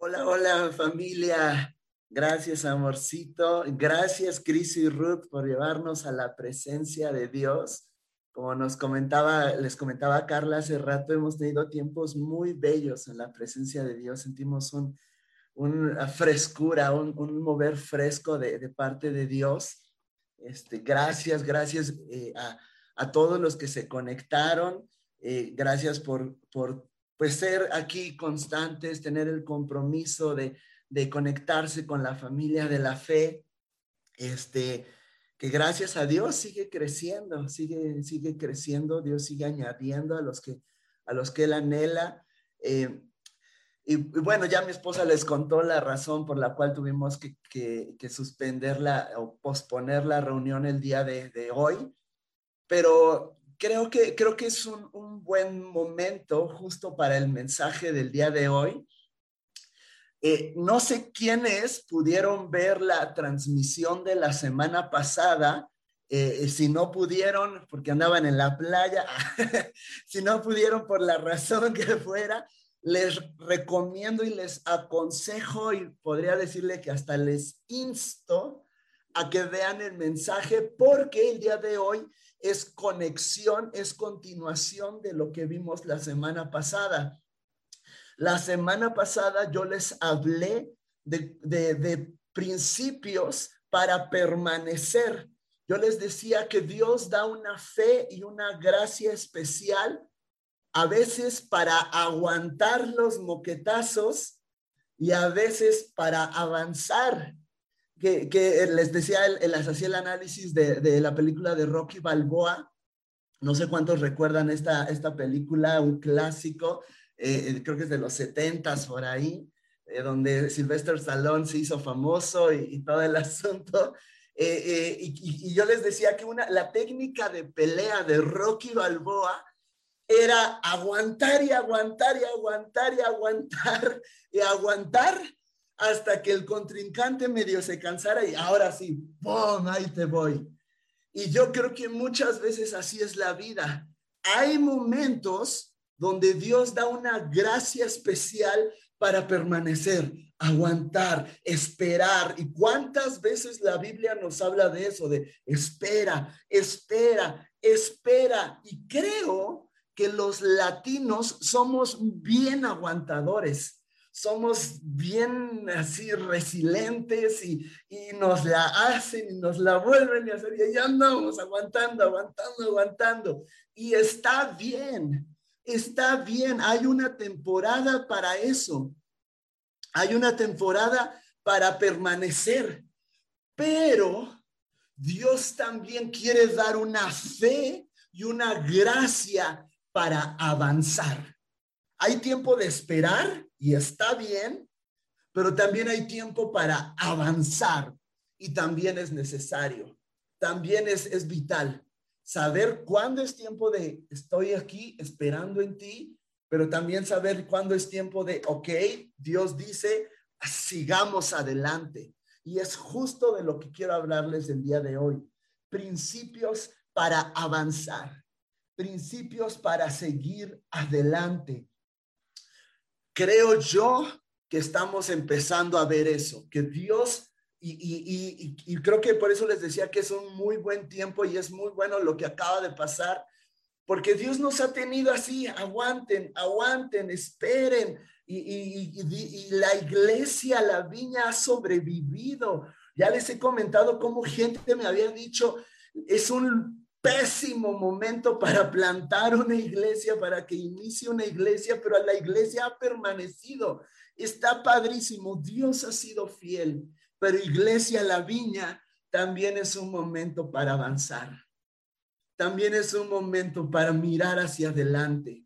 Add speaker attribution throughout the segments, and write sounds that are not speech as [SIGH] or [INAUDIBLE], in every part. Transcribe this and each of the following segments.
Speaker 1: Hola, hola familia. Gracias, amorcito. Gracias, Cris y Ruth, por llevarnos a la presencia de Dios. Como nos comentaba, les comentaba Carla hace rato, hemos tenido tiempos muy bellos en la presencia de Dios. Sentimos un, una frescura, un, mover fresco de, parte de Dios. Este, gracias, gracias eh, a, todos los que se conectaron. Eh, gracias por, por pues ser aquí constantes, tener el compromiso de, conectarse con la familia de la fe, este, que gracias a Dios sigue creciendo, sigue, sigue creciendo, Dios sigue añadiendo a los que, a los que Él anhela. Eh, y, bueno, ya mi esposa les contó la razón por la cual tuvimos que, que, suspenderla o posponer la reunión el día de, de hoy, pero creo que, creo que es un, buen momento justo para el mensaje del día de hoy. Eh, no sé quiénes pudieron ver la transmisión de la semana pasada. Eh, si no pudieron, porque andaban en la playa, [LAUGHS] si no pudieron por la razón que fuera, les recomiendo y les aconsejo y podría decirle que hasta les insto a que vean el mensaje porque el día de hoy es conexión, es continuación de lo que vimos la semana pasada. La semana pasada yo les hablé de, principios para permanecer. Yo les decía que Dios da una fe y una gracia especial a veces para aguantar los moquetazos y a veces para avanzar que, les decía, les hacía el análisis de, la película de Rocky Balboa. No sé cuántos recuerdan esta, esta película, un clásico, eh, eh, creo que es de los 70 por ahí, eh, donde Sylvester Stallone se hizo famoso y, todo el [LAUGHS] asunto. y, yo les decía que una, la técnica de pelea de Rocky Balboa era aguantar y aguantar y aguantar y aguantar y aguantar hasta que el contrincante medio se cansara y ahora sí, ¡pum! Ahí te voy. Y yo creo que muchas veces así es la vida. Hay momentos donde Dios da una gracia especial para permanecer, aguantar, esperar. ¿Y cuántas veces la Biblia nos habla de eso, de espera, espera, espera? Y creo que los latinos somos bien aguantadores somos bien así resilientes y, nos la hacen y nos la vuelven a hacer y ya andamos aguantando, aguantando, aguantando. Y está bien, está bien. Hay una temporada para eso. Hay una temporada para permanecer. Pero Dios también quiere dar una fe y una gracia para avanzar. Hay tiempo de esperar y está bien, pero también hay tiempo para avanzar y también es necesario, también es, es vital saber cuándo es tiempo de estoy aquí esperando en ti, pero también saber cuándo es tiempo de, ok, Dios dice, sigamos adelante. Y es justo de lo que quiero hablarles el día de hoy. Principios para avanzar, principios para seguir adelante creo yo que estamos empezando a ver eso, que Dios, y, creo que por eso les decía que es un muy buen tiempo y es muy bueno lo que acaba de pasar, porque Dios nos ha tenido así, aguanten, aguanten, esperen, y, la iglesia, la viña ha sobrevivido. Ya les he comentado cómo gente me había dicho, es un pésimo momento para plantar una iglesia, para que inicie una iglesia, pero la iglesia ha permanecido. Está padrísimo, Dios ha sido fiel, pero iglesia, la viña, también es un momento para avanzar. También es un momento para mirar hacia adelante.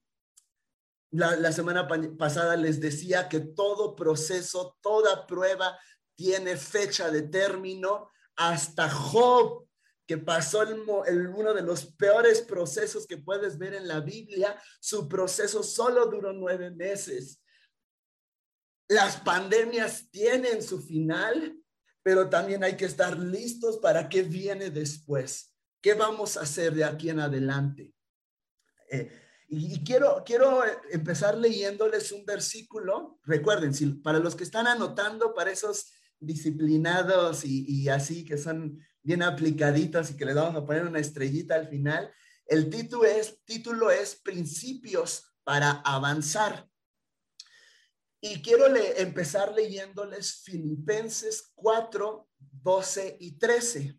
Speaker 1: La, la semana pasada les decía que todo proceso, toda prueba tiene fecha de término. Hasta Job que pasó el, uno de los peores procesos que puedes ver en la Biblia, su proceso solo duró nueve meses. Las pandemias tienen su final, pero también hay que estar listos para qué viene después. ¿Qué vamos a hacer de aquí en adelante? Eh, Y, quiero, quiero empezar leyéndoles un versículo. Recuerden, si, para los que están anotando, para esos disciplinados y, y así que son bien aplicaditos y que les vamos a poner una estrellita al final, el título es, título es Principios para avanzar. Y quiero empezar leyéndoles Filipenses 4, 12 y 13.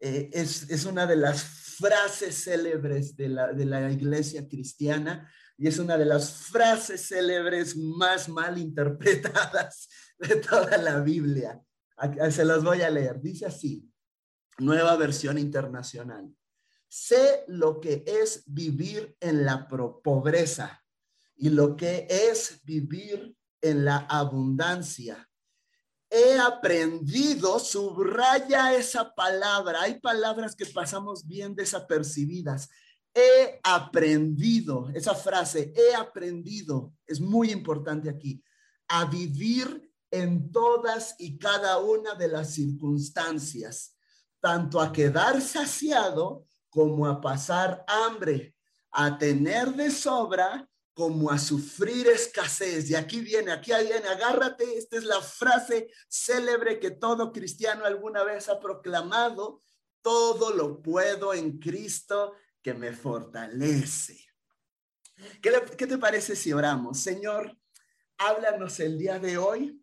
Speaker 1: Eh, es, una de las frases célebres de la, de la iglesia cristiana y es una de las frases célebres más mal interpretadas [LAUGHS] de toda la Biblia. Se los voy a leer. Dice así, nueva versión internacional. Sé lo que es vivir en la pobreza y lo que es vivir en la abundancia. He aprendido, subraya esa palabra. Hay palabras que pasamos bien desapercibidas. He aprendido, esa frase, he aprendido, es muy importante aquí, a vivir en todas y cada una de las circunstancias, tanto a quedar saciado como a pasar hambre, a tener de sobra como a sufrir escasez. Y aquí viene, aquí viene, agárrate, esta es la frase célebre que todo cristiano alguna vez ha proclamado, todo lo puedo en Cristo que me fortalece. ¿Qué, te parece si oramos? Señor, háblanos el día de hoy,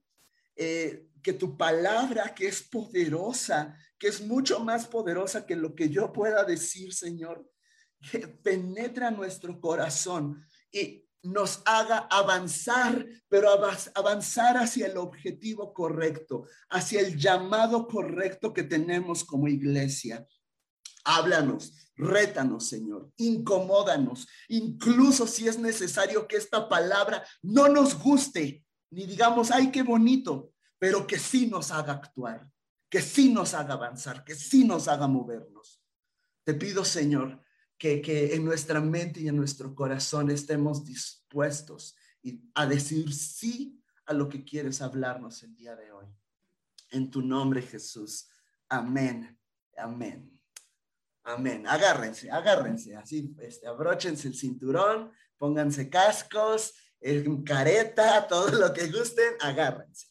Speaker 1: eh, que tu palabra que es poderosa, que es mucho más poderosa que lo que yo pueda decir, Señor, que penetra nuestro corazón y nos haga avanzar, pero avanzar hacia el objetivo correcto, hacia el llamado correcto que tenemos como iglesia. Háblanos, rétanos, Señor, incomódanos, incluso si es necesario que esta palabra no nos guste, ni digamos, ay, qué bonito, pero que sí nos haga actuar, que sí nos haga avanzar, que sí nos haga movernos. Te pido, Señor, que, en nuestra mente y en nuestro corazón estemos dispuestos a decir sí a lo que quieres hablarnos el día de hoy. En tu nombre, Jesús. Amén. Amén. Amén. Agárrense, agárrense. Así, este, abróchense el cinturón, pónganse cascos, careta, [LAUGHS] todo lo que gusten, agárrense.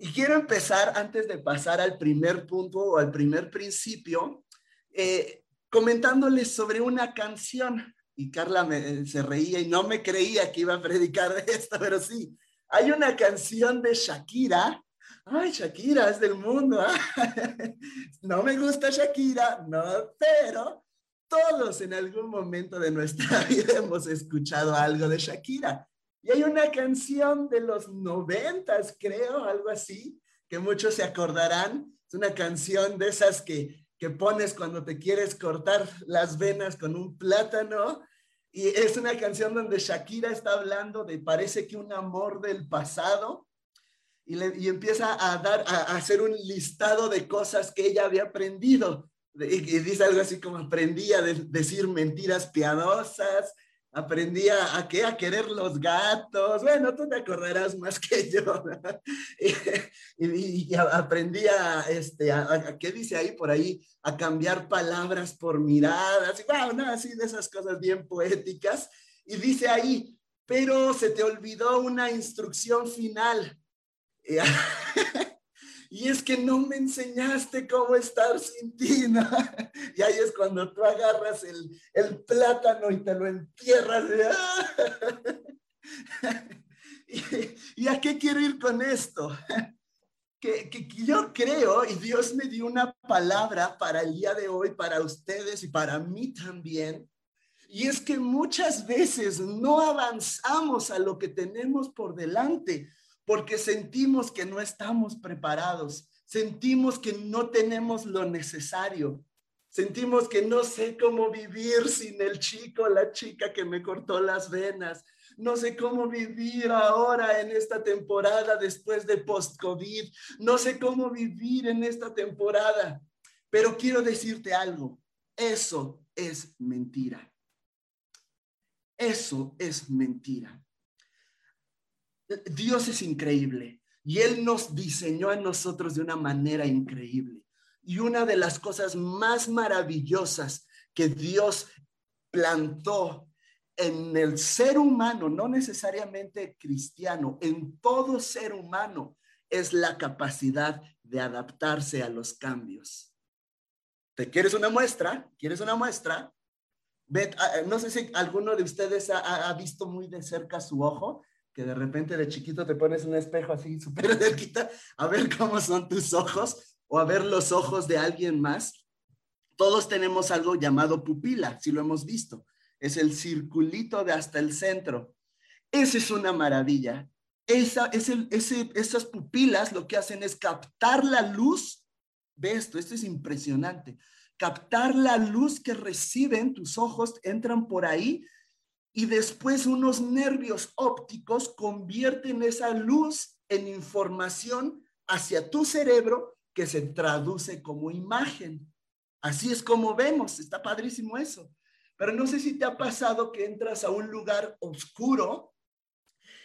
Speaker 1: Y quiero empezar, antes de pasar al primer punto o al primer principio, eh, comentándoles sobre una canción. Y Carla se reía y no me creía que iba a predicar de esto, pero sí. Hay una canción de Shakira. Ay, Shakira es del mundo. ¿ah? [LAUGHS] No me gusta Shakira, no, pero todos en algún momento de nuestra [LAUGHS] vida hemos escuchado algo de Shakira. Y hay una canción de los noventas, creo, algo así, que muchos se acordarán. Es una canción de esas que que pones cuando te quieres cortar las venas con un plátano. Y es una canción donde Shakira está hablando de parece que un amor del pasado y, le, y empieza a dar, a, hacer un listado de cosas que ella había aprendido. Y, dice algo así como aprendí a decir mentiras piadosas, aprendí a, a, qué, a querer los gatos. Bueno, tú te acordarás más que yo. [LAUGHS] y, y, aprendí a, este, a, ¿qué dice ahí por ahí? A cambiar palabras por miradas. Y wow, no, así de esas cosas bien poéticas. Y dice ahí, pero se te olvidó una instrucción final. [LAUGHS] y es que no me enseñaste cómo estar sin ti, [LAUGHS] ¿no? Y ahí es cuando tú agarras el, el plátano y te lo entierras. [LAUGHS] ¿Y, ¿Y, a qué quiero ir con esto? Que, que, yo creo, y Dios me dio una palabra para el día de hoy, para ustedes y para mí también, y es que muchas veces no avanzamos a lo que tenemos por delante porque sentimos que no estamos preparados, sentimos que no tenemos lo necesario, sentimos que no sé cómo vivir sin el chico la chica que me cortó las venas, no sé cómo vivir ahora en esta temporada después de post-COVID, no sé cómo vivir en esta temporada, pero quiero decirte algo, eso es mentira. Eso es mentira. Dios es increíble y Él nos diseñó a nosotros de una manera increíble. Y una de las cosas más maravillosas que Dios plantó en el ser humano, no necesariamente cristiano, en todo ser humano, es la capacidad de adaptarse a los cambios. ¿Te quieres una muestra? ¿Quieres una muestra? Ah, no sé si alguno de ustedes ha, visto muy de cerca su ojo, que de repente de chiquito te pones un espejo así súper [LAUGHS] cerquita a ver cómo son tus ojos o a ver los ojos de alguien más. Todos tenemos algo llamado pupila, si lo hemos visto. Es el circulito de hasta el centro. Esa es una maravilla. Esa, esas pupilas lo que hacen es captar la luz. Ve esto, esto es impresionante captar la luz que reciben tus ojos, entran por ahí y después unos nervios ópticos convierten esa luz en información hacia tu cerebro que se traduce como imagen. Así es como vemos, está padrísimo eso. Pero no sé si te ha pasado que entras a un lugar oscuro,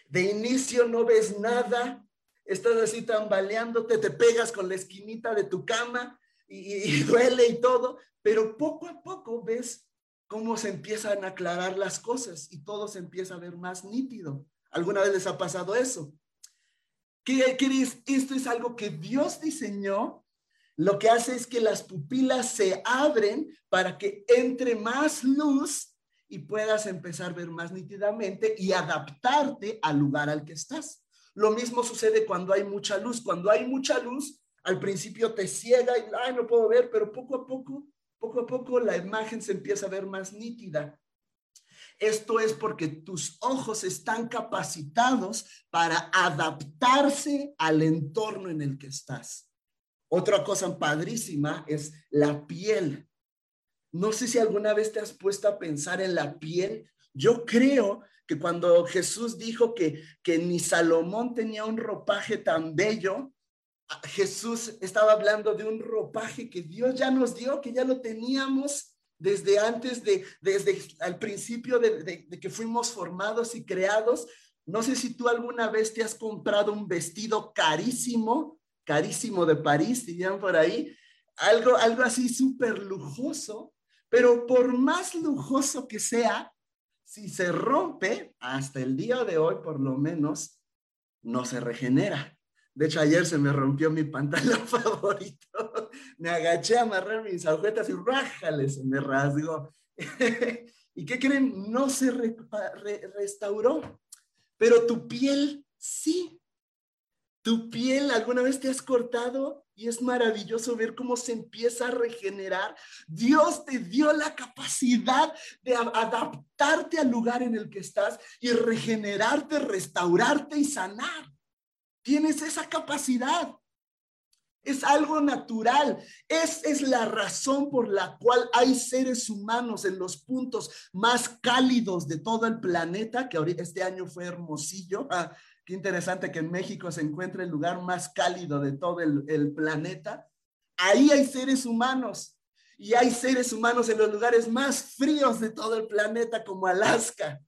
Speaker 1: de inicio no ves nada, estás así tambaleándote, te pegas con la esquinita de tu cama y, duele y todo, pero poco a poco ves cómo se empiezan a aclarar las cosas y todo se empieza a ver más nítido. ¿Alguna vez les ha pasado eso? ¿Qué, qué Esto es algo que Dios diseñó. Lo que hace es que las pupilas se abren para que entre más luz y puedas empezar a ver más nítidamente y adaptarte al lugar al que estás. Lo mismo sucede cuando hay mucha luz. Cuando hay mucha luz, al principio te ciega y, ay, no puedo ver, pero poco a poco, poco a poco la imagen se empieza a ver más nítida. Esto es porque tus ojos están capacitados para adaptarse al entorno en el que estás. Otra cosa padrísima es la piel. No sé si alguna vez te has puesto a pensar en la piel. Yo creo que cuando Jesús dijo que, que ni Salomón tenía un ropaje tan bello, Jesús estaba hablando de un ropaje que Dios ya nos dio, que ya lo teníamos desde antes de, desde al principio de, que fuimos formados y creados. No sé si tú alguna vez te has comprado un vestido carísimo, carísimo de París, dirían por ahí, algo, algo así súper lujoso, pero por más lujoso que sea, si se rompe, hasta el día de hoy por lo menos, no se regenera. De hecho, ayer se me rompió mi pantalón [LAUGHS] favorito. Me agaché a amarrar mis agujetas y rájale, se me rasgó. [LAUGHS] ¿Y qué creen? No se restauró, pero tu piel sí. Tu piel alguna vez te has cortado y es maravilloso ver cómo se empieza a regenerar. Dios te dio la capacidad de adaptarte al lugar en el que estás y regenerarte, restaurarte y sanar. Tienes esa capacidad. Es algo natural. Es, es la razón por la cual hay seres humanos en los puntos más cálidos de todo el planeta, que ahorita este año fue hermosillo. Ah, qué interesante que en México se encuentre el lugar más cálido de todo el planeta. Ahí hay seres humanos. Y hay seres humanos en los lugares más fríos de todo el planeta, como Alaska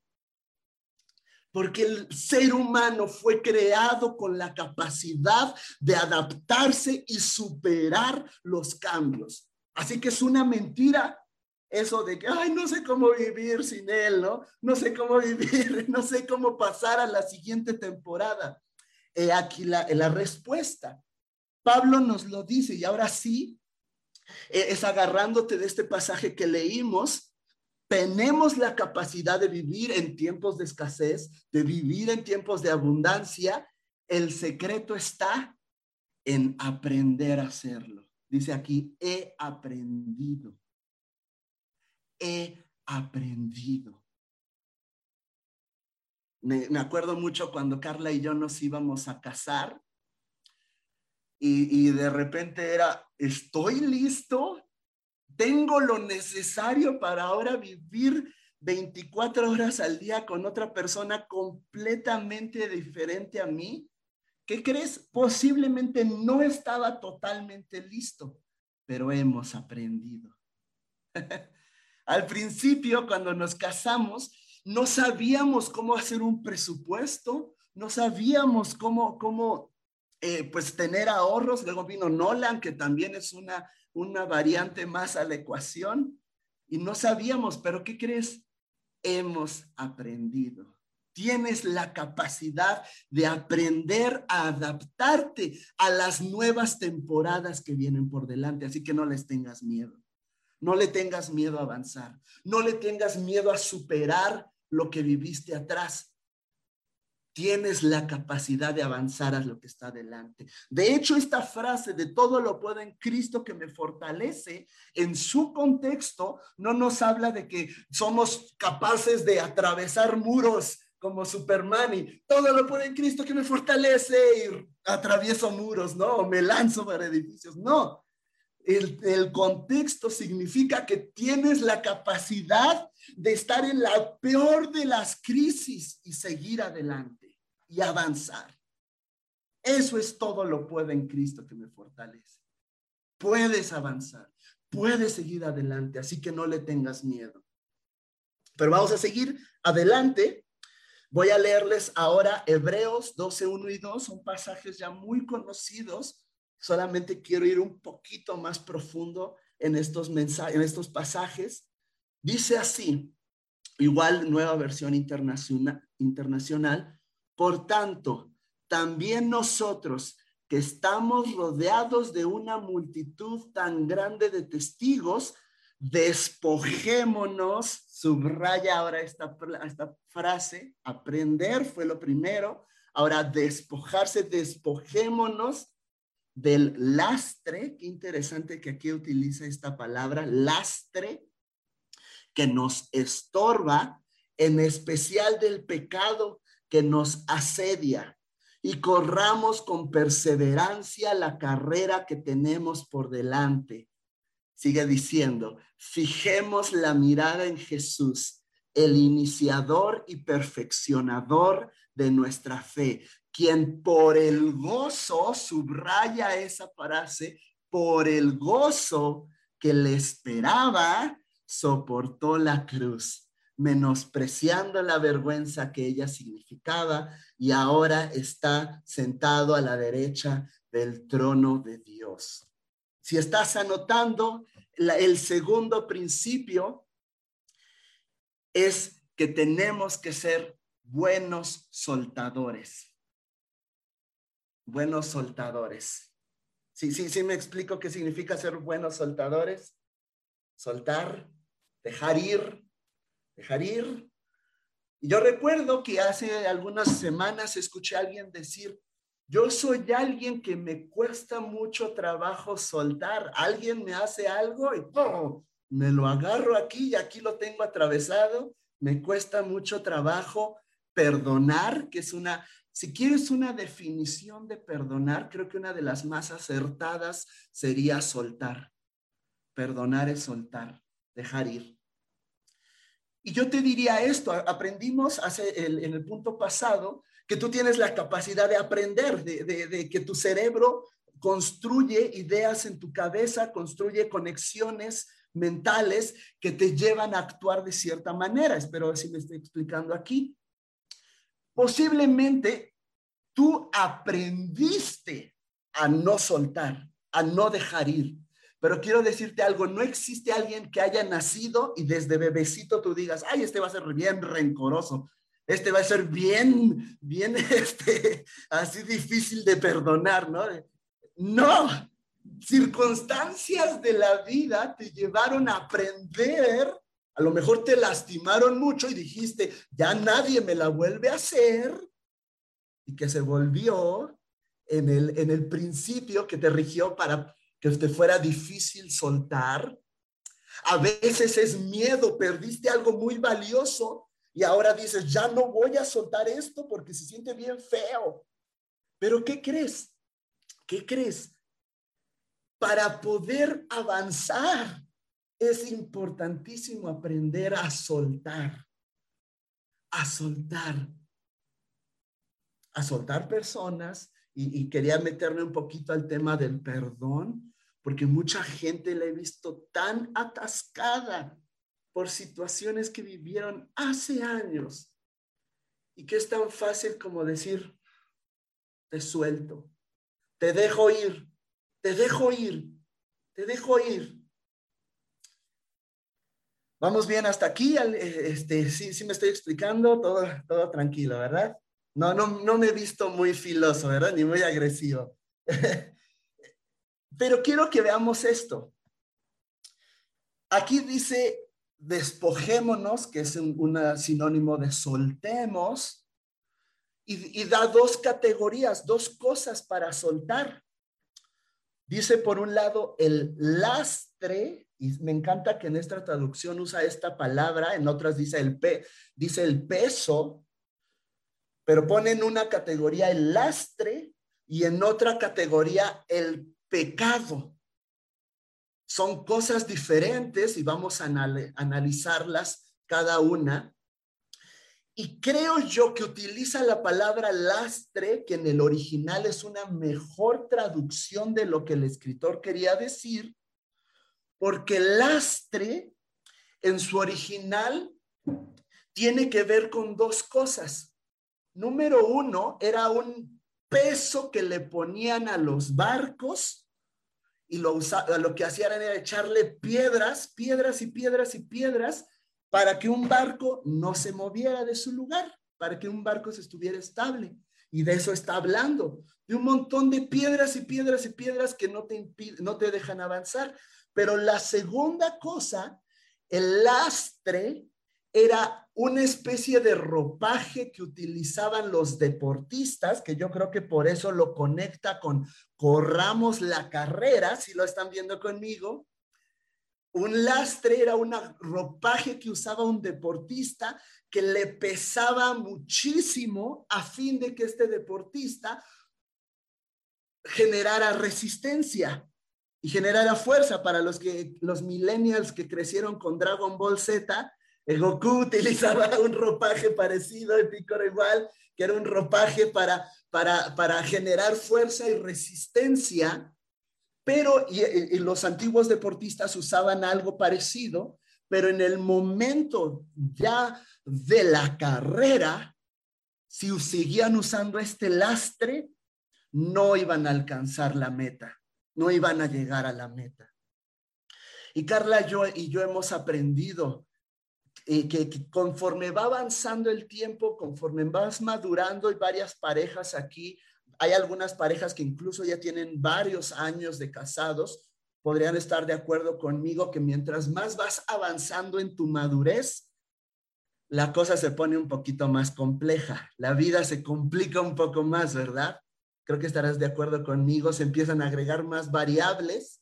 Speaker 1: porque el ser humano fue creado con la capacidad de adaptarse y superar los cambios. Así que es una mentira eso de que, ay, no sé cómo vivir sin él, ¿no? No sé cómo [LAUGHS] vivir, no sé cómo pasar a la siguiente temporada. He aquí la, la respuesta. Pablo nos lo dice y ahora sí, e, es agarrándote de este pasaje que leímos, tenemos la capacidad de vivir en tiempos de escasez, de vivir en tiempos de abundancia. El secreto está en aprender a hacerlo. Dice aquí, he aprendido. He aprendido. Me, acuerdo mucho cuando Carla y yo nos íbamos a casar y, y de repente era, estoy listo, tengo lo necesario para ahora vivir 24 horas al día con otra persona completamente diferente a mí. ¿Qué crees? Posiblemente no estaba totalmente listo, pero hemos aprendido. [LAUGHS] Al principio, cuando nos casamos, no sabíamos cómo hacer un presupuesto, no sabíamos cómo, cómo eh, pues tener ahorros. Luego vino Nolan, que también es una una variante más a la ecuación y no sabíamos, pero ¿qué crees? Hemos aprendido. Tienes la capacidad de aprender a adaptarte a las nuevas temporadas que vienen por delante, así que no les tengas miedo. No le tengas miedo a avanzar. No le tengas miedo a superar lo que viviste atrás tienes la capacidad de avanzar a lo que está delante. De hecho, esta frase de todo lo puedo en Cristo que me fortalece, en su contexto, no nos habla de que somos capaces de atravesar muros como Superman y todo lo puedo en Cristo que me fortalece y atravieso muros, ¿no? O me lanzo para edificios. No. El, contexto significa que tienes la capacidad de estar en la peor de las crisis y seguir adelante y avanzar. Eso es todo lo puede en Cristo que me fortalece. Puedes avanzar, puedes seguir adelante, así que no le tengas miedo. Pero vamos a seguir adelante. Voy a leerles ahora Hebreos 12, 1 y 2, son pasajes ya muy conocidos. Solamente quiero ir un poquito más profundo en estos mensajes, en estos pasajes. Dice así, igual nueva versión internacional, por tanto, también nosotros que estamos rodeados de una multitud tan grande de testigos, despojémonos, subraya ahora esta, esta frase, aprender fue lo primero, ahora despojarse, despojémonos del lastre, qué interesante que aquí utiliza esta palabra, lastre, que nos estorba, en especial del pecado que nos asedia y corramos con perseverancia la carrera que tenemos por delante. Sigue diciendo, fijemos la mirada en Jesús, el iniciador y perfeccionador de nuestra fe, quien por el gozo, subraya esa frase, por el gozo que le esperaba, soportó la cruz menospreciando la vergüenza que ella significaba y ahora está sentado a la derecha del trono de Dios. Si estás anotando, el segundo principio es que tenemos que ser buenos soltadores. Buenos soltadores. Sí, sí, sí me explico qué significa ser buenos soltadores. Soltar, dejar ir, dejar ir. Y yo recuerdo que hace algunas semanas escuché a alguien decir, yo soy alguien que me cuesta mucho trabajo soltar. Alguien me hace algo y me lo agarro aquí y aquí lo tengo atravesado. Me cuesta mucho trabajo perdonar, que es una, si quieres una definición de perdonar, creo que una de las más acertadas sería soltar. Perdonar es soltar, dejar ir. Y yo te diría esto, aprendimos hace en el punto pasado que tú tienes la capacidad de aprender, de, de, que tu cerebro construye ideas en tu cabeza, construye conexiones mentales que te llevan a actuar de cierta manera. Espero ver si me estoy explicando aquí. Posiblemente tú aprendiste a no soltar, a no dejar ir, pero quiero decirte algo, no existe alguien que haya nacido y desde bebecito tú digas, ay, este va a ser bien rencoroso, este va a ser bien, bien, [LAUGHS] este, así difícil de perdonar, ¿no? No, circunstancias de la vida te llevaron a aprender, a lo mejor te lastimaron mucho y dijiste, ya nadie me la vuelve a hacer, y que se volvió en el, en el principio que te rigió para que te fuera difícil soltar. A veces es miedo, perdiste algo muy valioso y ahora dices, ya no voy a soltar esto porque se siente bien feo. Pero ¿qué crees? ¿Qué crees? Para poder avanzar es importantísimo aprender a soltar, a soltar, a soltar personas. Y, y quería meterme un poquito al tema del perdón, porque mucha gente la he visto tan atascada por situaciones que vivieron hace años y que es tan fácil como decir, te suelto, te dejo ir, te dejo ir, te dejo ir. Vamos bien hasta aquí, este, sí, sí me estoy explicando, todo, todo tranquilo, ¿verdad? No, no, no me he visto muy filoso, ¿verdad? Ni muy agresivo. [LAUGHS] Pero quiero que veamos esto. Aquí dice, despojémonos, que es un sinónimo de soltemos, y, y da dos categorías, dos cosas para soltar. Dice por un lado el lastre, y me encanta que en esta traducción usa esta palabra, en otras dice el, pe, dice el peso, pero pone en una categoría el lastre y en otra categoría el pecado. Son cosas diferentes y vamos a analizarlas cada una. Y creo yo que utiliza la palabra lastre, que en el original es una mejor traducción de lo que el escritor quería decir, porque lastre en su original tiene que ver con dos cosas. Número uno, era un peso que le ponían a los barcos y lo, lo que hacían era echarle piedras, piedras y piedras y piedras para que un barco no se moviera de su lugar, para que un barco se estuviera estable. Y de eso está hablando, de un montón de piedras y piedras y piedras que no te, no te dejan avanzar. Pero la segunda cosa, el lastre, era una especie de ropaje que utilizaban los deportistas, que yo creo que por eso lo conecta con corramos la carrera, si lo están viendo conmigo, un lastre era un ropaje que usaba un deportista que le pesaba muchísimo a fin de que este deportista generara resistencia y generara fuerza para los que los millennials que crecieron con Dragon Ball Z, el Goku [LAUGHS] utilizaba un ropaje parecido, el Piccolo igual, que era un ropaje para, para, para generar fuerza y resistencia pero los antiguos deportistas usaban algo parecido, pero en el momento ya de la carrera, si seguían usando este lastre, no iban a alcanzar la meta, no iban a llegar a la meta. Y Carla y yo hemos aprendido eh, que, que, conforme va avanzando el tiempo, conforme vas madurando, y varias parejas aquí hay algunas parejas que incluso ya tienen varios años de casados, podrían estar de acuerdo conmigo que mientras más vas avanzando en tu madurez, la cosa se pone un poquito más compleja, la vida se complica un poco más, ¿verdad? Creo que estarás de acuerdo conmigo, se empiezan a agregar más variables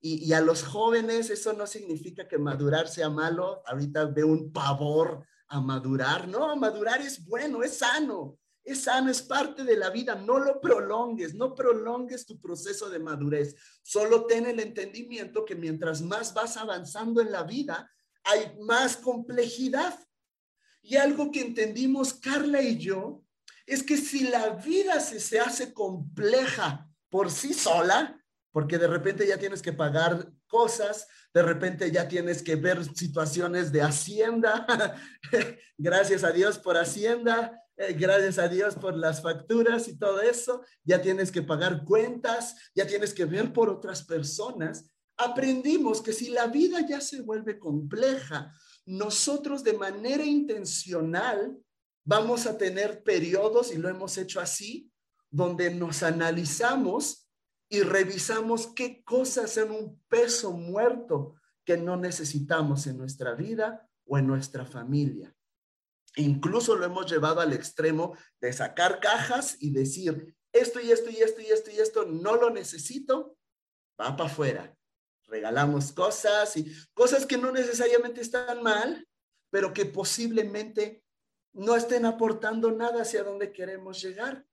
Speaker 1: y, y a los jóvenes eso no significa que madurar sea malo, ahorita veo un pavor a madurar, no, madurar es bueno, es sano, es sano, es parte de la vida. No lo prolongues, no prolongues tu proceso de madurez. Solo ten el entendimiento que mientras más vas avanzando en la vida, hay más complejidad. Y algo que entendimos Carla y yo es que si la vida se, se hace compleja por sí sola, porque de repente ya tienes que pagar cosas, de repente ya tienes que ver situaciones de hacienda, [LAUGHS] gracias a Dios por hacienda, eh, gracias a Dios por las facturas y todo eso, ya tienes que pagar cuentas, ya tienes que ver por otras personas. Aprendimos que si la vida ya se vuelve compleja, nosotros de manera intencional vamos a tener periodos, y lo hemos hecho así, donde nos analizamos y revisamos qué cosas son un peso muerto que no necesitamos en nuestra vida o en nuestra familia. Incluso lo hemos llevado al extremo de sacar cajas y decir, esto y esto y esto y esto y esto no lo necesito, va para afuera. Regalamos cosas y cosas que no necesariamente están mal, pero que posiblemente no estén aportando nada hacia donde queremos llegar.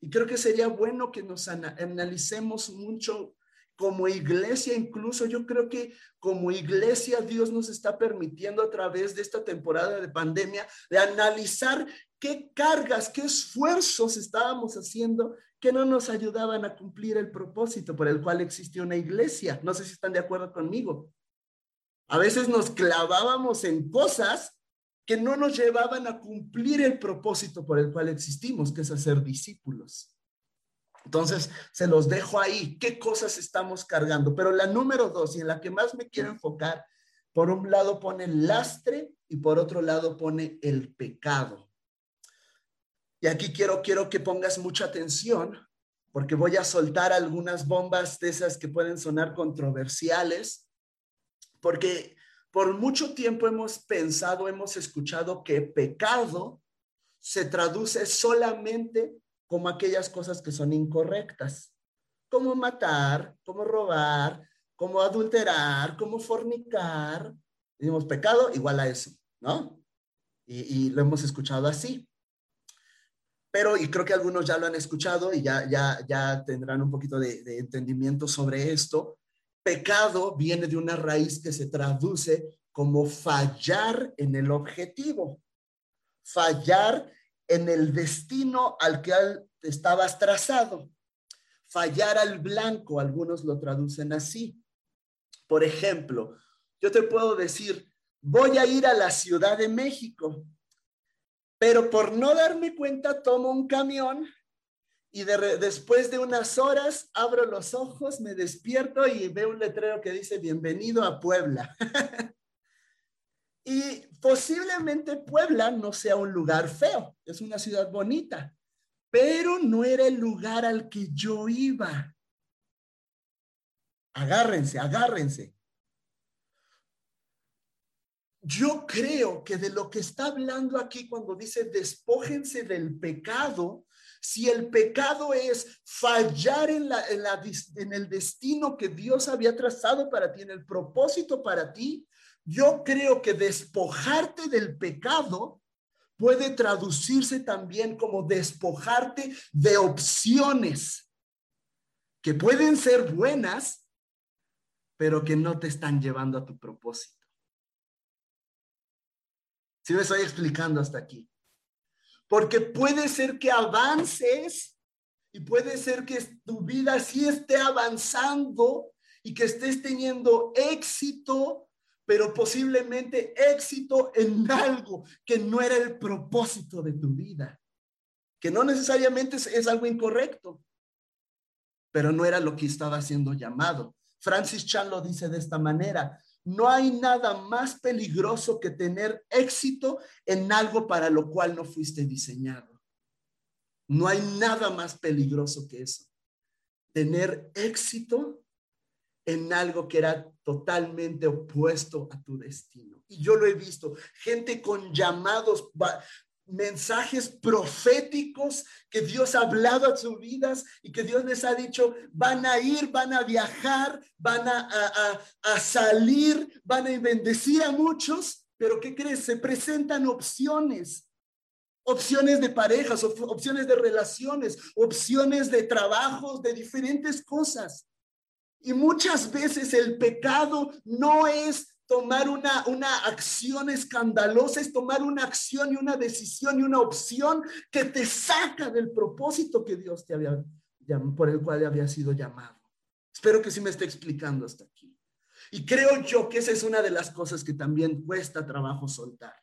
Speaker 1: Y creo que sería bueno que nos analicemos mucho como iglesia, incluso yo creo que como iglesia Dios nos está permitiendo a través de esta temporada de pandemia de analizar qué cargas, qué esfuerzos estábamos haciendo que no nos ayudaban a cumplir el propósito por el cual existe una iglesia. No sé si están de acuerdo conmigo. A veces nos clavábamos en cosas que no nos llevaban a cumplir el propósito por el cual existimos, que es hacer discípulos. Entonces, se los dejo ahí, qué cosas estamos cargando. Pero la número dos y en la que más me quiero enfocar, Por un lado pone lastre y por otro lado pone el pecado. Y aquí quiero, quiero que pongas mucha atención porque voy a soltar algunas bombas de esas que pueden sonar controversiales, porque por mucho tiempo hemos pensado, hemos escuchado que pecado se traduce solamente como aquellas cosas que son incorrectas, como matar, como robar, como adulterar, como fornicar. Decimos pecado igual a eso, ¿no? Y, lo hemos escuchado así pero y creo que algunos ya lo han escuchado y ya, ya, ya tendrán un poquito de entendimiento sobre esto. Pecado viene de una raíz que se traduce como fallar en el objetivo, fallar en el destino al que estabas trazado, fallar al blanco, algunos lo traducen así. Por ejemplo, yo te puedo decir, voy a ir a la Ciudad de México, pero por no darme cuenta, tomo un camión y después de unas horas abro los ojos, me despierto y veo un letrero que dice bienvenido a Puebla. [LAUGHS] y posiblemente Puebla no sea un lugar feo, es una ciudad bonita, pero no era el lugar al que yo iba. Agárrense, agárrense. Yo creo que de lo que está hablando aquí cuando dice despójense del pecado, si el pecado es fallar en, la, en, el destino que Dios había trazado para ti, en el propósito para ti, yo creo que despojarte del pecado puede traducirse también como despojarte de opciones que pueden ser buenas, pero que no te están llevando a tu propósito. Si me estoy explicando hasta aquí. Porque puede ser que avances y puede ser que tu vida sí esté avanzando y que estés teniendo éxito, pero posiblemente éxito en algo que no era el propósito de tu vida, que no necesariamente es, es algo incorrecto, pero no era lo que estaba siendo llamado. Francis Chan lo dice de esta manera, no hay nada más peligroso que tener éxito en algo para lo cual no fuiste diseñado. No hay nada más peligroso que eso. Tener éxito en algo que era totalmente opuesto a tu destino. Y yo lo he visto, gente con llamados mensajes proféticos que Dios ha hablado a sus vidas y que Dios les ha dicho, van a ir, van a viajar, van a, a, salir, van a bendecir a muchos, pero ¿qué crees? Se presentan opciones, opciones de parejas, opciones de relaciones, opciones de trabajos, de diferentes cosas. Y muchas veces el pecado no es tomar una, una acción escandalosa, es tomar una acción y una decisión y una opción que te saca del propósito que Dios te había, por el cual había sido llamado. Espero que sí me esté explicando hasta aquí. Y creo yo que esa es una de las cosas que también cuesta trabajo soltar.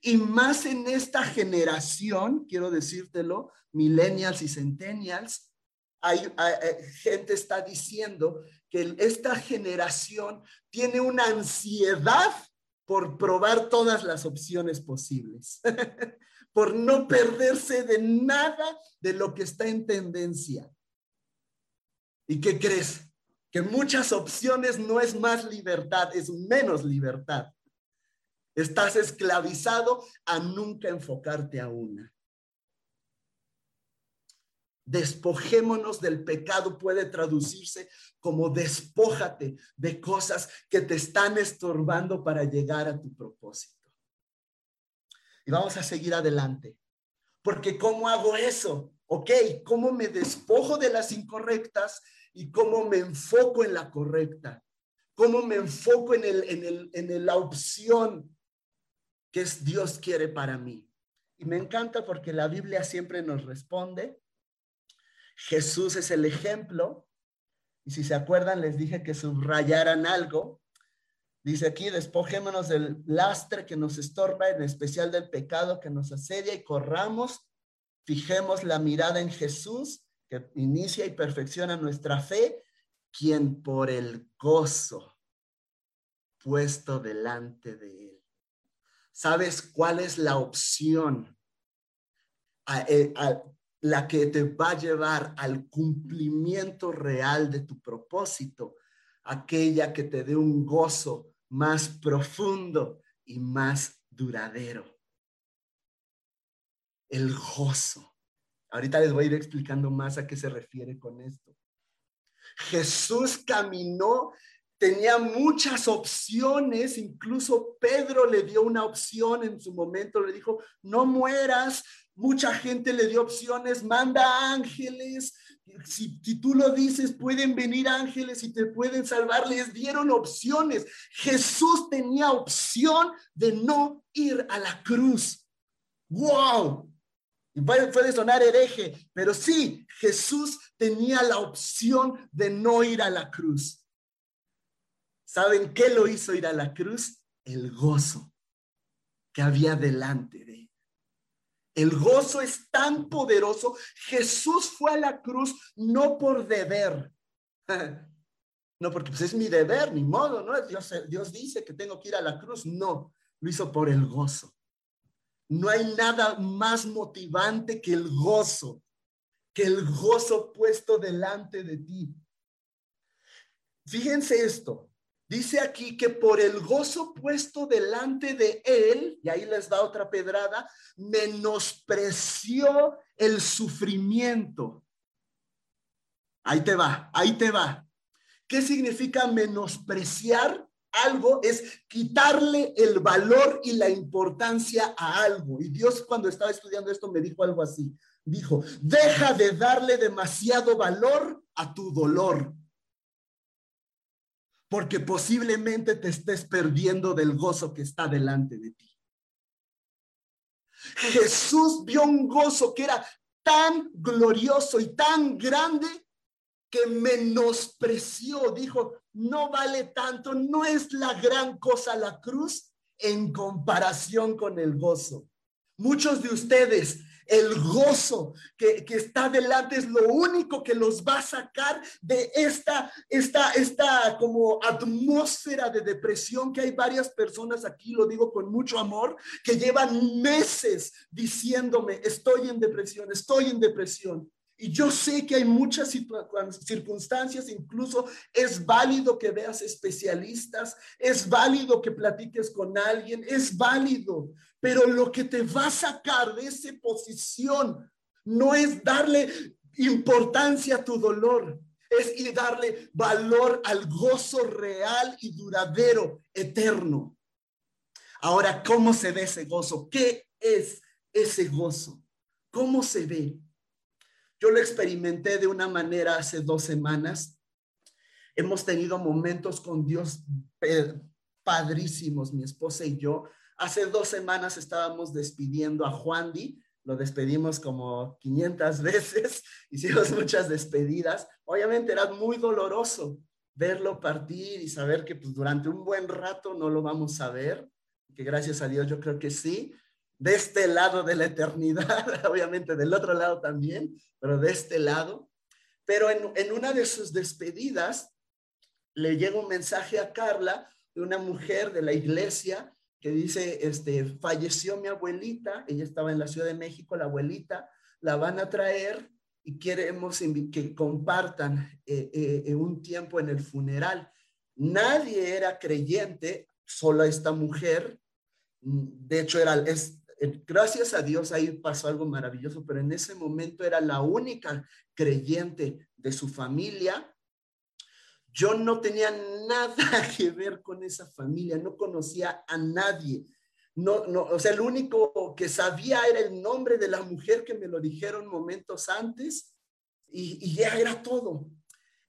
Speaker 1: Y más en esta generación, quiero decírtelo, millennials y centennials, hay, gente está diciendo que esta generación tiene una ansiedad por probar todas las opciones posibles, [LAUGHS] por no perderse de nada de lo que está en tendencia. ¿Y qué crees? Que muchas opciones no es más libertad, es menos libertad. Estás esclavizado a nunca enfocarte a una. Despojémonos del pecado puede traducirse como despójate de cosas que te están estorbando para llegar a tu propósito. Y vamos a seguir adelante. Porque ¿cómo hago eso? Ok, ¿cómo me despojo de las incorrectas y cómo me enfoco en la correcta? ¿Cómo me enfoco en, el, en, el, en la opción que es Dios quiere para mí? Y me encanta porque la Biblia siempre nos responde Jesús es el ejemplo. Y si se acuerdan, les dije que subrayaran algo. Dice aquí, despojémonos del lastre que nos estorba, en especial del pecado que nos asedia y corramos, fijemos la mirada en Jesús, que inicia y perfecciona nuestra fe, quien por el gozo, puesto delante de Él. ¿Sabes cuál es la opción eh, a, la que te va a llevar al cumplimiento real de tu propósito? Aquella que te dé un gozo más profundo y más duradero. El gozo. Ahorita les voy a ir explicando más a qué se refiere con esto. Jesús caminó tenía muchas opciones, incluso Pedro le dio una opción en su momento, le dijo, no mueras, mucha gente le dio opciones, manda ángeles, si, tú lo dices, pueden venir ángeles y te pueden salvar, les dieron opciones. Jesús tenía opción de no ir a la cruz. ¡Wow! Y puede, puede sonar hereje, pero sí, Jesús tenía la opción de no ir a la cruz. ¿Saben qué lo hizo ir a la cruz? El gozo que había delante de él. El gozo es tan poderoso. Jesús fue a la cruz no por deber. [LAUGHS] No, porque pues es mi deber, ni modo, ¿no? Dios, Dios dice que tengo que ir a la cruz. No, lo hizo por el gozo. No hay nada más motivante que el gozo, que el gozo puesto delante de ti. Fíjense esto, Dice aquí que por el gozo puesto delante de él, y ahí les da otra pedrada, menospreció el sufrimiento. Ahí te va, ahí te va. ¿Qué significa menospreciar? Algo es quitarle el valor y la importancia a algo. Y Dios cuando estaba estudiando esto me dijo algo así. Dijo, deja de darle demasiado valor a tu dolor porque posiblemente te estés perdiendo del gozo que está delante de ti. Jesús vio un gozo que era tan glorioso y tan grande que menospreció, dijo, no vale tanto, no es la gran cosa la cruz en comparación con el gozo. Muchos de ustedes el gozo que, está delante es lo único que los va a sacar de esta, esta, esta como atmósfera de depresión que hay varias personas aquí, lo digo con mucho amor, que llevan meses diciéndome, estoy en depresión, estoy en depresión. Y yo sé que hay muchas circunstancias, incluso es válido que veas especialistas, es válido que platiques con alguien, es válido, pero lo que te va a sacar de esa posición no es darle importancia a tu dolor, es darle valor al gozo real y duradero, eterno. Ahora, ¿cómo se ve ese gozo? ¿Qué es ese gozo? ¿Cómo se ve? Yo lo experimenté de una manera hace dos semanas. Hemos tenido momentos con Dios padrísimos, mi esposa y yo. Hace dos semanas estábamos despidiendo a Juan Di, lo despedimos como 500 [LAUGHS] veces, hicimos muchas despedidas. Obviamente era muy doloroso verlo partir y saber que pues, durante un buen rato no lo vamos a ver, que gracias a Dios yo creo que sí, de este lado de la eternidad, [LAUGHS] obviamente del otro lado también, pero de este lado. Pero en, en una de sus despedidas le llega un mensaje a Carla de una mujer de la iglesia que dice, este, falleció mi abuelita, ella estaba en la Ciudad de México, la abuelita, la van a traer y queremos que compartan eh, eh, un tiempo en el funeral. Nadie era creyente, solo esta mujer, de hecho era, es, gracias a Dios ahí pasó algo maravilloso, pero en ese momento era la única creyente de su familia. Yo no tenía nada [LAUGHS] que ver con esa familia, no conocía a nadie. No, no, o sea, el único que sabía era el nombre de la mujer que me lo dijeron momentos antes y, ya era todo.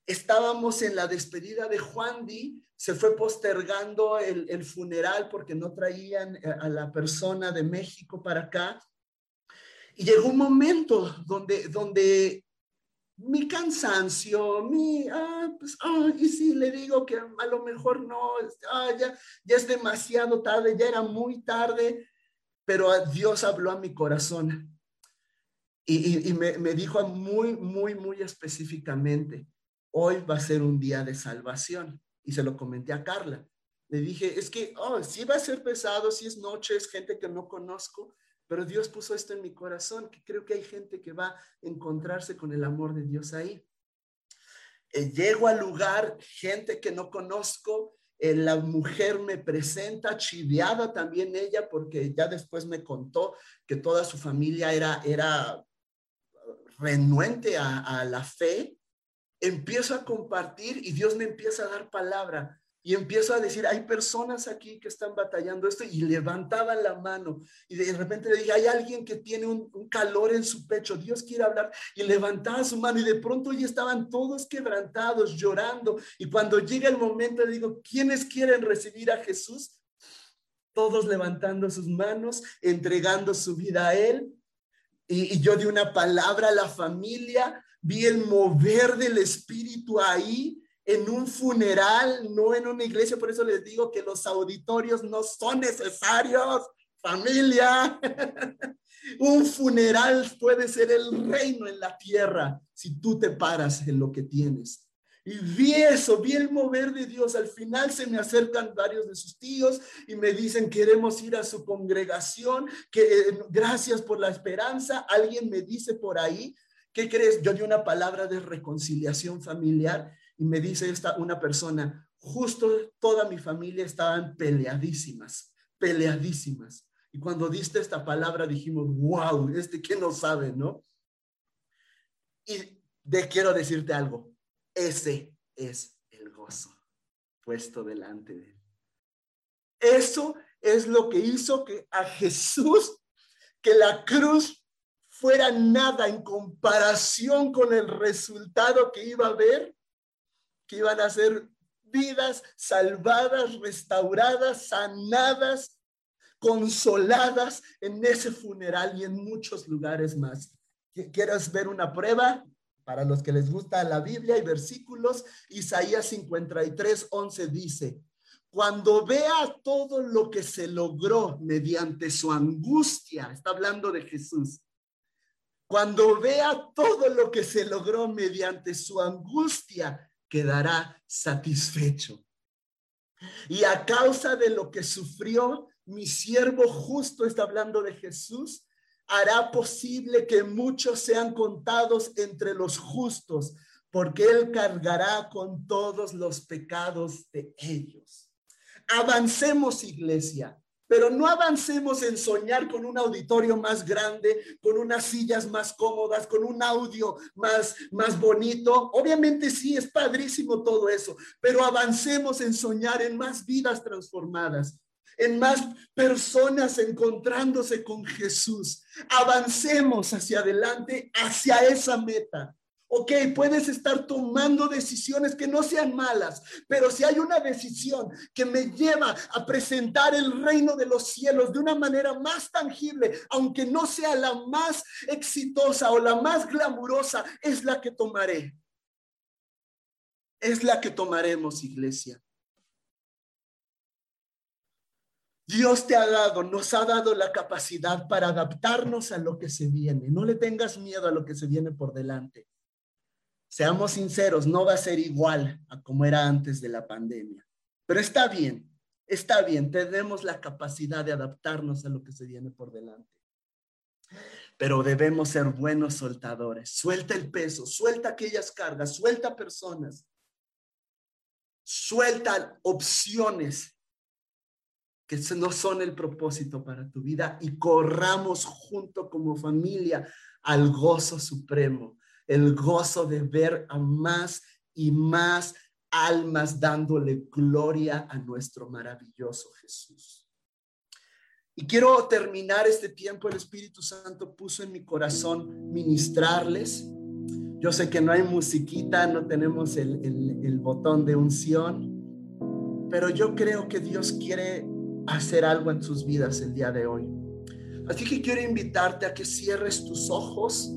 Speaker 1: Estábamos en la despedida de Juan Di se fue postergando el, funeral porque no traían a la persona de México para acá. Y llegó un momento donde, donde mi cansancio, mi, ah, pues, ah, y sí, le digo que a lo mejor no, este, ah, ya, ya es demasiado tarde, ya era muy tarde, pero Dios habló a mi corazón y, y, me, me dijo muy, muy, muy específicamente, hoy va a ser un día de salvación y se lo comenté a Carla. Le dije, es que, oh, sí va a ser pesado, si es noche, es gente que no conozco, pero Dios puso esto en mi corazón, que creo que hay gente que va a encontrarse con el amor de Dios ahí. Eh, llego al lugar, gente que no conozco, eh, la mujer me presenta, chiviada también ella, porque ya después me contó que toda su familia era, era renuente a, a la fe. Empiezo a compartir y Dios me empieza a dar palabra. Y empiezo a decir, hay personas aquí que están batallando esto y levantaban la mano y de repente le dije, hay alguien que tiene un, calor en su pecho, Dios quiere hablar y levantaba su mano y de pronto ya estaban todos quebrantados, llorando y cuando llega el momento le digo, ¿quiénes quieren recibir a Jesús? Todos levantando sus manos, entregando su vida a Él y, y yo di una palabra a la familia, vi el mover del Espíritu ahí en un funeral, no en una iglesia. Por eso les digo que los auditorios no son necesarios, familia. [LAUGHS] un funeral puede ser el reino en la tierra si tú te paras en lo que tienes. Y vi eso, vi el mover de Dios. Al final se me acercan varios de sus tíos y me dicen, queremos ir a su congregación, que eh, gracias por la esperanza. Alguien me dice por ahí, ¿qué crees? Yo di una palabra de reconciliación familiar y me dice esta una persona, justo toda mi familia estaban peleadísimas, peleadísimas. Y cuando diste esta palabra dijimos, wow, este que no sabe, ¿no? Y de quiero decirte algo, ese es el gozo puesto delante de él. Eso es lo que hizo que a Jesús, que la cruz fuera nada en comparación con el resultado que iba a ver que iban a ser vidas salvadas, restauradas, sanadas, consoladas en ese funeral y en muchos lugares más. ¿Quieres ver una prueba? Para los que les gusta la Biblia y versículos, Isaías 53, 11 dice, cuando vea todo lo que se logró mediante su angustia, está hablando de Jesús, cuando vea todo lo que se logró mediante su angustia, quedará satisfecho. Y a causa de lo que sufrió, mi siervo justo está hablando de Jesús, hará posible que muchos sean contados entre los justos, porque Él cargará con todos los pecados de ellos. Avancemos, iglesia. Pero no avancemos en soñar con un auditorio más grande, con unas sillas más cómodas, con un audio más, más bonito. Obviamente sí, es padrísimo todo eso, pero avancemos en soñar en más vidas transformadas, en más personas encontrándose con Jesús. Avancemos hacia adelante, hacia esa meta. Ok, puedes estar tomando decisiones que no sean malas, pero si hay una decisión que me lleva a presentar el reino de los cielos de una manera más tangible, aunque no sea la más exitosa o la más glamurosa, es la que tomaré. Es la que tomaremos, iglesia. Dios te ha dado, nos ha dado la capacidad para adaptarnos a lo que se viene. No le tengas miedo a lo que se viene por delante. Seamos sinceros, no va a ser igual a como era antes de la pandemia. Pero está bien, está bien, tenemos la capacidad de adaptarnos a lo que se viene por delante. Pero debemos ser buenos soltadores. Suelta el peso, suelta aquellas cargas, suelta personas, suelta opciones que no son el propósito para tu vida y corramos junto como familia al gozo supremo el gozo de ver a más y más almas dándole gloria a nuestro maravilloso Jesús. Y quiero terminar este tiempo, el Espíritu Santo puso en mi corazón ministrarles. Yo sé que no hay musiquita, no tenemos el, el botón de unción, pero yo creo que Dios quiere hacer algo en sus vidas el día de hoy. Así que quiero invitarte a que cierres tus ojos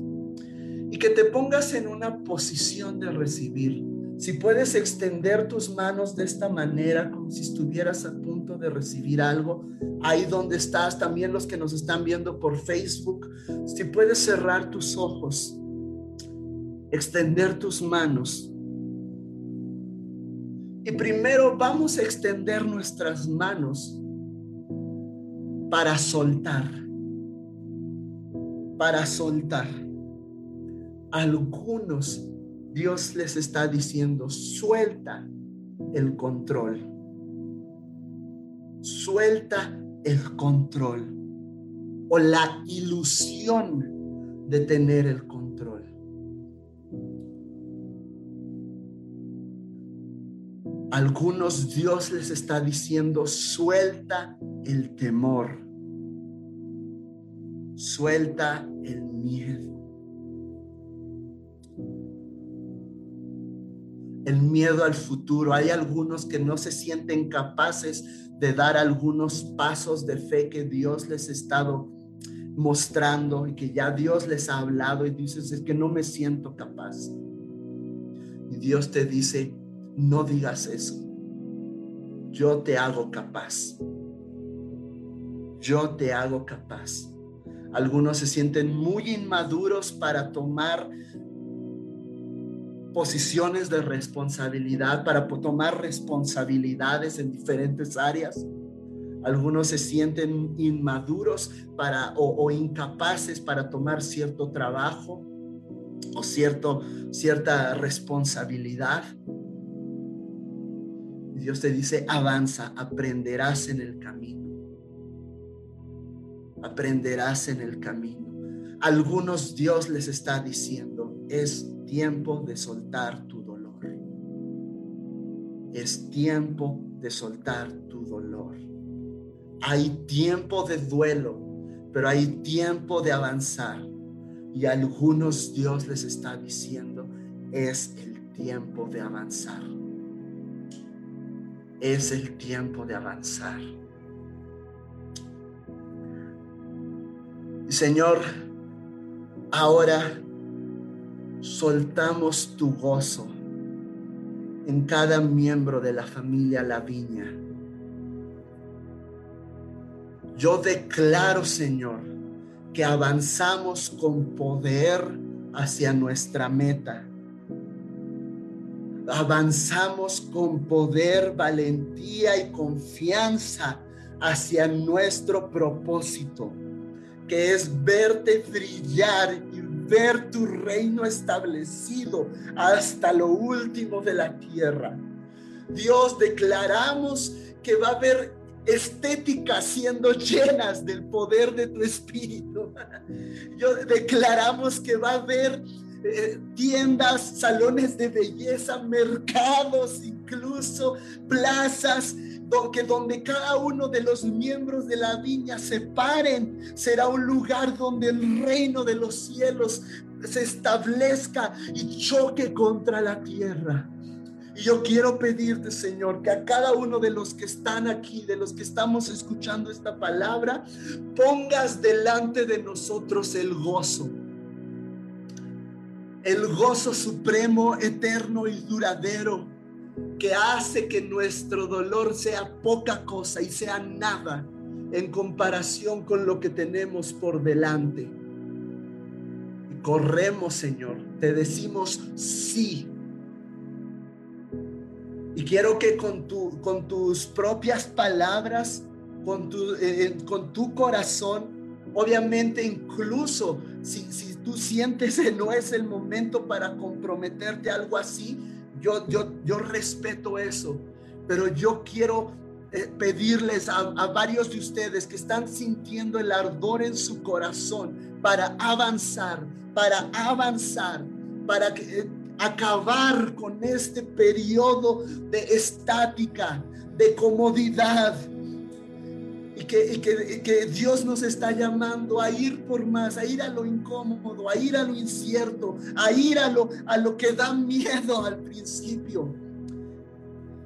Speaker 1: y que te pongas en una posición de recibir. Si puedes extender tus manos de esta manera, como si estuvieras a punto de recibir algo, ahí donde estás, también los que nos están viendo por Facebook, si puedes cerrar tus ojos, extender tus manos Y primero vamos a extender nuestras manos para soltar, para soltar. Algunos Dios les está diciendo, suelta el control. Suelta el control o la ilusión de tener el control. Algunos Dios les está diciendo, suelta el temor, suelta el miedo. El miedo al futuro. Hay algunos que no se sienten capaces de dar algunos pasos de fe que Dios les ha estado mostrando y que ya Dios les ha hablado y dices, es que no me siento capaz. Y Dios te dice, no digas eso. Yo te hago capaz. Yo te hago capaz. Algunos se sienten muy inmaduros para tomar posiciones de responsabilidad, para tomar responsabilidades en diferentes áreas. Algunos se sienten inmaduros para, o, incapaces para tomar cierto trabajo o cierto, cierta responsabilidad. Dios te dice, avanza, aprenderás en el camino. Aprenderás en el camino. Algunos Dios les está diciendo, es tiempo de soltar tu dolor. Es tiempo de soltar tu dolor. Hay tiempo de duelo, pero hay tiempo de avanzar. Y a algunos Dios les está diciendo, es el tiempo de avanzar. Es el tiempo de avanzar. Señor, ahora soltamos tu gozo en cada miembro de la familia La Viña yo declaro, Señor, que avanzamos con poder hacia nuestra meta. Avanzamos con poder, valentía y confianza hacia nuestro propósito, que es verte brillar y ver tu reino establecido hasta lo último de la tierra. Dios, declaramos que va a haber estéticas siendo llenas del poder de tu espíritu. [LAUGHS] Yo declaramos que va a haber eh, tiendas, salones de belleza, mercados, incluso plazas, que donde cada uno de los miembros de la viña se paren, será un lugar donde el reino de los cielos se establezca y choque contra la tierra. Y yo quiero pedirte, Señor, que a cada uno de los que están aquí, de los que estamos escuchando esta palabra, pongas delante de nosotros el gozo. El gozo supremo, eterno y duradero, que hace que nuestro dolor sea poca cosa y sea nada en comparación con lo que tenemos por delante. Corremos, Señor, te decimos sí y quiero que con, tu, con tus propias palabras, con tu, eh, eh, con tu corazón, obviamente incluso si, si tú sientes que no es el momento para comprometerte algo así, yo, yo, yo respeto eso, pero yo quiero eh, pedirles a, varios de ustedes que están sintiendo el ardor en su corazón para avanzar, para avanzar, para que acabar con este periodo de estática, de comodidad. Y que, que, Dios nos está llamando a ir por más, a ir a lo incómodo, a ir a lo incierto, a ir a lo, a lo que da miedo al principio.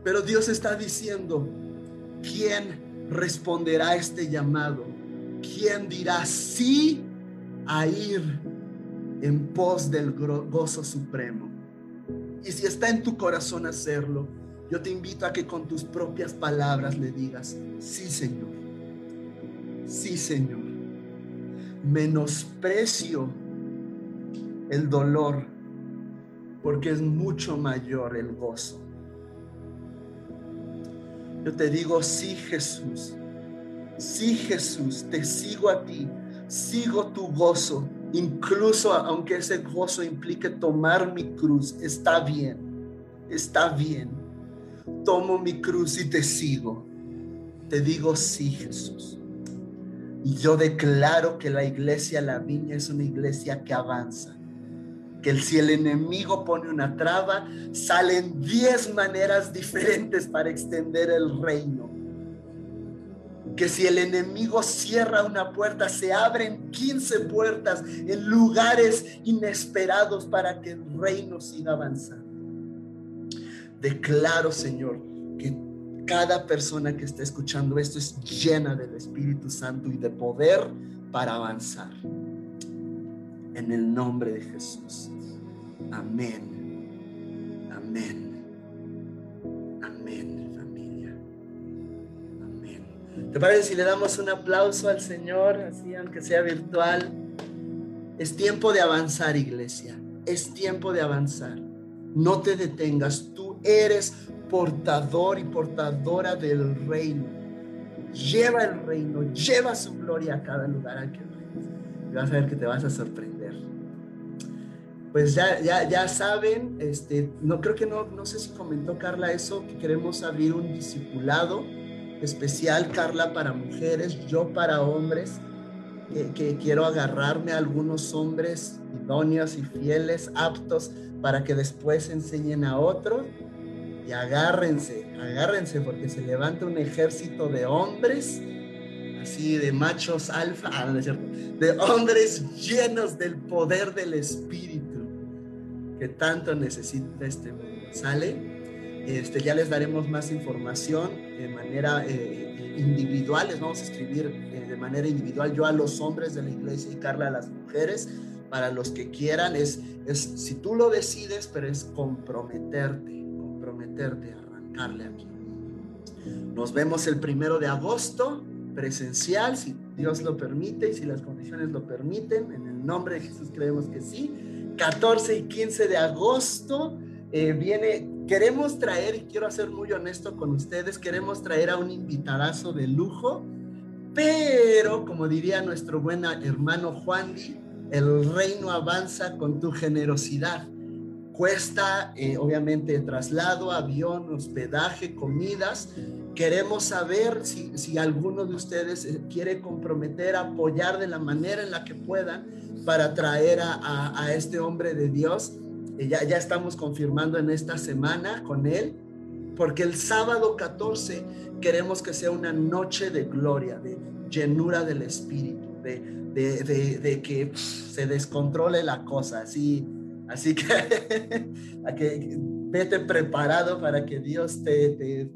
Speaker 1: Pero Dios está diciendo, ¿quién responderá a este llamado? ¿Quién dirá sí a ir en pos del gozo supremo? Y si está en tu corazón hacerlo, yo te invito a que con tus propias palabras le digas, sí Señor, sí Señor. Menosprecio el dolor porque es mucho mayor el gozo. Yo te digo, sí Jesús, sí Jesús, te sigo a ti, sigo tu gozo, incluso aunque ese gozo implique tomar mi cruz, está bien, está bien. Tomo mi cruz y te sigo. Te digo, sí Jesús. Yo declaro que la iglesia, la viña, es una iglesia que avanza. Que si el enemigo pone una traba, salen diez maneras diferentes para extender el reino que si el enemigo cierra una puerta, se abren 15 puertas en lugares inesperados para que el reino siga avanzando. Declaro, Señor, que cada persona que está escuchando esto es llena del Espíritu Santo y de poder para avanzar. En el nombre de Jesús. Amén. Amén. ¿Te parece si le damos un aplauso al Señor, así aunque sea virtual? Es tiempo de avanzar, iglesia. Es tiempo de avanzar. No te detengas. Tú eres portador y portadora del reino. Lleva el reino, lleva su gloria a cada lugar al que Y vas a ver que te vas a sorprender. Pues ya, ya, ya saben, este, no creo que no, no sé si comentó Carla eso, que queremos abrir un discipulado especial, Carla, para mujeres, yo para hombres, que, quiero agarrarme a algunos hombres idóneos y fieles, aptos, para que después enseñen a otros. Y agárrense, agárrense, porque se levanta un ejército de hombres, así de machos alfa, ah, de hombres llenos del poder del Espíritu, que tanto necesita este mundo. ¿Sale? Este, ya les daremos más información de manera eh, individual, les vamos a escribir eh, de manera individual yo a los hombres de la iglesia y Carla a las mujeres, para los que quieran, es, es si tú lo decides, pero es comprometerte, comprometerte a arrancarle aquí. Nos vemos el primero de agosto, presencial, si Dios lo permite y si las condiciones lo permiten, en el nombre de Jesús creemos que sí. 14 y 15 de agosto eh, viene Queremos traer, y quiero ser muy honesto con ustedes, queremos traer a un invitadazo de lujo, pero como diría nuestro buen hermano Juan el reino avanza con tu generosidad. Cuesta, eh, obviamente, traslado, avión, hospedaje, comidas. Queremos saber si, si alguno de ustedes eh, quiere comprometer, apoyar de la manera en la que puedan para traer a, a este hombre de Dios ya, ya estamos confirmando en esta semana con él, porque el sábado 14 queremos que sea una noche de gloria, de llenura del Espíritu, de, de, de, que se descontrole la cosa, así, así que, [LAUGHS] que vete preparado para que Dios te, te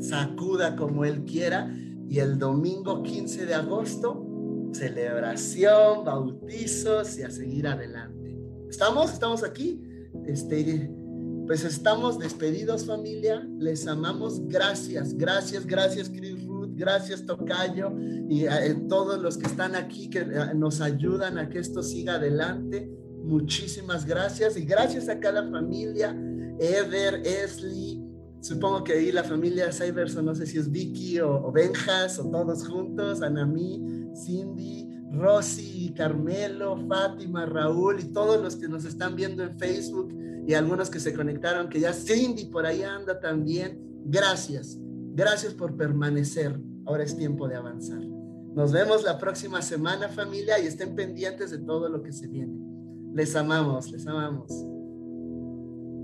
Speaker 1: sacuda como Él quiera. Y el domingo 15 de agosto, celebración, bautizos y a seguir adelante. ¿Estamos? ¿Estamos aquí? Este, pues estamos despedidos familia, les amamos, gracias, gracias, gracias Chris Ruth, gracias Tocayo y a, todos los que están aquí que eh, nos ayudan a que esto siga adelante. Muchísimas gracias y gracias a cada familia, Eder, Esli, supongo que ahí la familia Cyberson, no sé si es Vicky o, o Benjas o todos juntos, Anami, Cindy, Rosy, Carmelo, Fátima, Raúl y todos los que nos están viendo en Facebook y algunos que se conectaron, que ya Cindy por ahí anda también. Gracias, gracias por permanecer. Ahora es tiempo de avanzar. Nos vemos la próxima semana familia y estén pendientes de todo lo que se viene. Les amamos, les amamos.